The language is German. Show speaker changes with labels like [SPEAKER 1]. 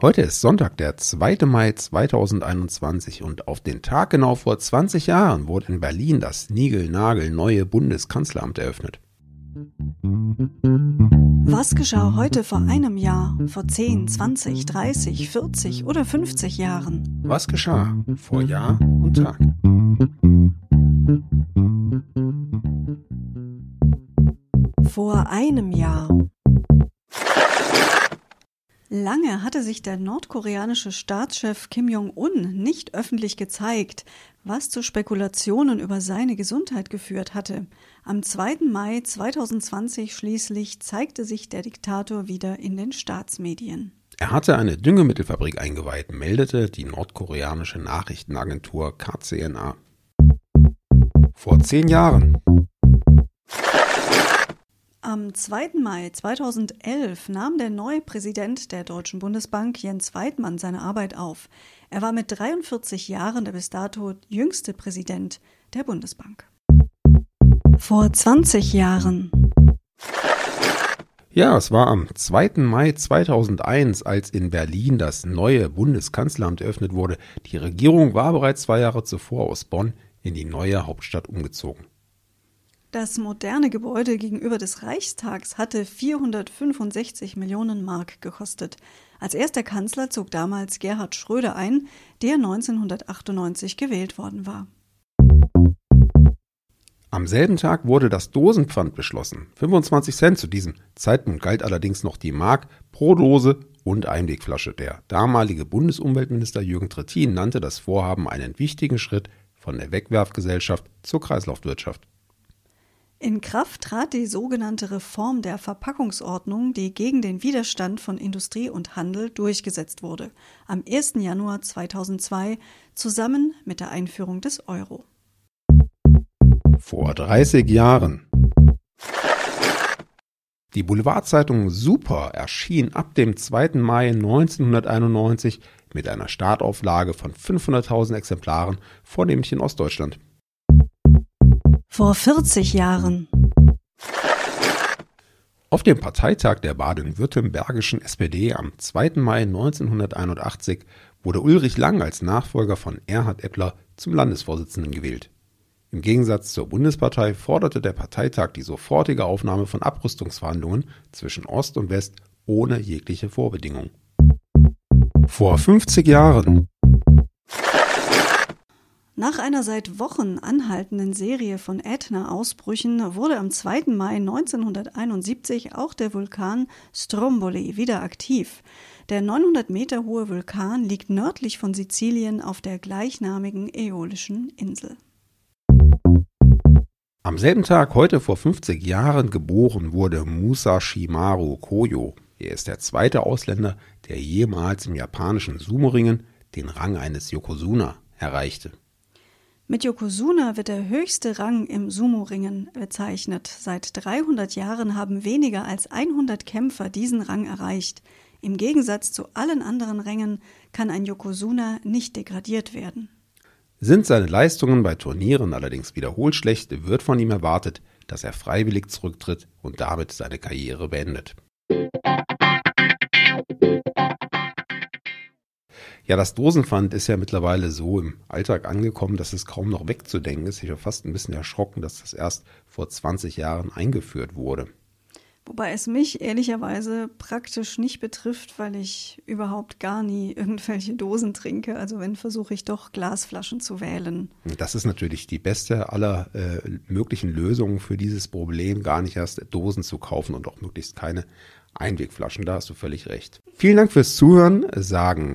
[SPEAKER 1] Heute ist Sonntag, der 2. Mai 2021 und auf den Tag genau vor 20 Jahren wurde in Berlin das Nigel-Nagel neue Bundeskanzleramt eröffnet.
[SPEAKER 2] Was geschah heute vor einem Jahr, vor 10, 20, 30, 40 oder 50 Jahren?
[SPEAKER 1] Was geschah vor Jahr und Tag?
[SPEAKER 2] Vor einem Jahr. Lange hatte sich der nordkoreanische Staatschef Kim Jong-un nicht öffentlich gezeigt, was zu Spekulationen über seine Gesundheit geführt hatte. Am 2. Mai 2020 schließlich zeigte sich der Diktator wieder in den Staatsmedien.
[SPEAKER 1] Er hatte eine Düngemittelfabrik eingeweiht, meldete die nordkoreanische Nachrichtenagentur KCNA. Vor zehn Jahren
[SPEAKER 2] am 2. Mai 2011 nahm der neue Präsident der Deutschen Bundesbank Jens Weidmann seine Arbeit auf. Er war mit 43 Jahren der bis dato jüngste Präsident der Bundesbank. Vor 20 Jahren.
[SPEAKER 1] Ja, es war am 2. Mai 2001, als in Berlin das neue Bundeskanzleramt eröffnet wurde. Die Regierung war bereits zwei Jahre zuvor aus Bonn in die neue Hauptstadt umgezogen.
[SPEAKER 2] Das moderne Gebäude gegenüber des Reichstags hatte 465 Millionen Mark gekostet. Als erster Kanzler zog damals Gerhard Schröder ein, der 1998 gewählt worden war.
[SPEAKER 1] Am selben Tag wurde das Dosenpfand beschlossen. 25 Cent zu diesem Zeitpunkt galt allerdings noch die Mark pro Dose und Einwegflasche. Der damalige Bundesumweltminister Jürgen Trittin nannte das Vorhaben einen wichtigen Schritt von der Wegwerfgesellschaft zur Kreislaufwirtschaft.
[SPEAKER 2] In Kraft trat die sogenannte Reform der Verpackungsordnung, die gegen den Widerstand von Industrie und Handel durchgesetzt wurde, am 1. Januar 2002 zusammen mit der Einführung des Euro.
[SPEAKER 1] Vor 30 Jahren. Die Boulevardzeitung Super erschien ab dem 2. Mai 1991 mit einer Startauflage von 500.000 Exemplaren, vornehmlich in Ostdeutschland.
[SPEAKER 2] Vor 40 Jahren.
[SPEAKER 1] Auf dem Parteitag der baden-württembergischen SPD am 2. Mai 1981 wurde Ulrich Lang als Nachfolger von Erhard Eppler zum Landesvorsitzenden gewählt. Im Gegensatz zur Bundespartei forderte der Parteitag die sofortige Aufnahme von Abrüstungsverhandlungen zwischen Ost und West ohne jegliche Vorbedingung. Vor 50 Jahren
[SPEAKER 2] nach einer seit Wochen anhaltenden Serie von Ätna-Ausbrüchen wurde am 2. Mai 1971 auch der Vulkan Stromboli wieder aktiv. Der 900 Meter hohe Vulkan liegt nördlich von Sizilien auf der gleichnamigen äolischen Insel.
[SPEAKER 1] Am selben Tag, heute vor 50 Jahren, geboren wurde Musa Shimaru Koyo. Er ist der zweite Ausländer, der jemals im japanischen Sumo-Ringen den Rang eines Yokozuna erreichte.
[SPEAKER 2] Mit Yokozuna wird der höchste Rang im Sumo-Ringen bezeichnet. Seit 300 Jahren haben weniger als 100 Kämpfer diesen Rang erreicht. Im Gegensatz zu allen anderen Rängen kann ein Yokozuna nicht degradiert werden.
[SPEAKER 1] Sind seine Leistungen bei Turnieren allerdings wiederholt schlecht, wird von ihm erwartet, dass er freiwillig zurücktritt und damit seine Karriere beendet. Ja, das Dosenpfand ist ja mittlerweile so im Alltag angekommen, dass es kaum noch wegzudenken ist. Ich war fast ein bisschen erschrocken, dass das erst vor 20 Jahren eingeführt wurde.
[SPEAKER 2] Wobei es mich ehrlicherweise praktisch nicht betrifft, weil ich überhaupt gar nie irgendwelche Dosen trinke. Also wenn, versuche ich doch Glasflaschen zu wählen.
[SPEAKER 1] Das ist natürlich die beste aller äh, möglichen Lösungen für dieses Problem, gar nicht erst Dosen zu kaufen und auch möglichst keine Einwegflaschen. Da hast du völlig recht. Vielen Dank fürs Zuhören, sagen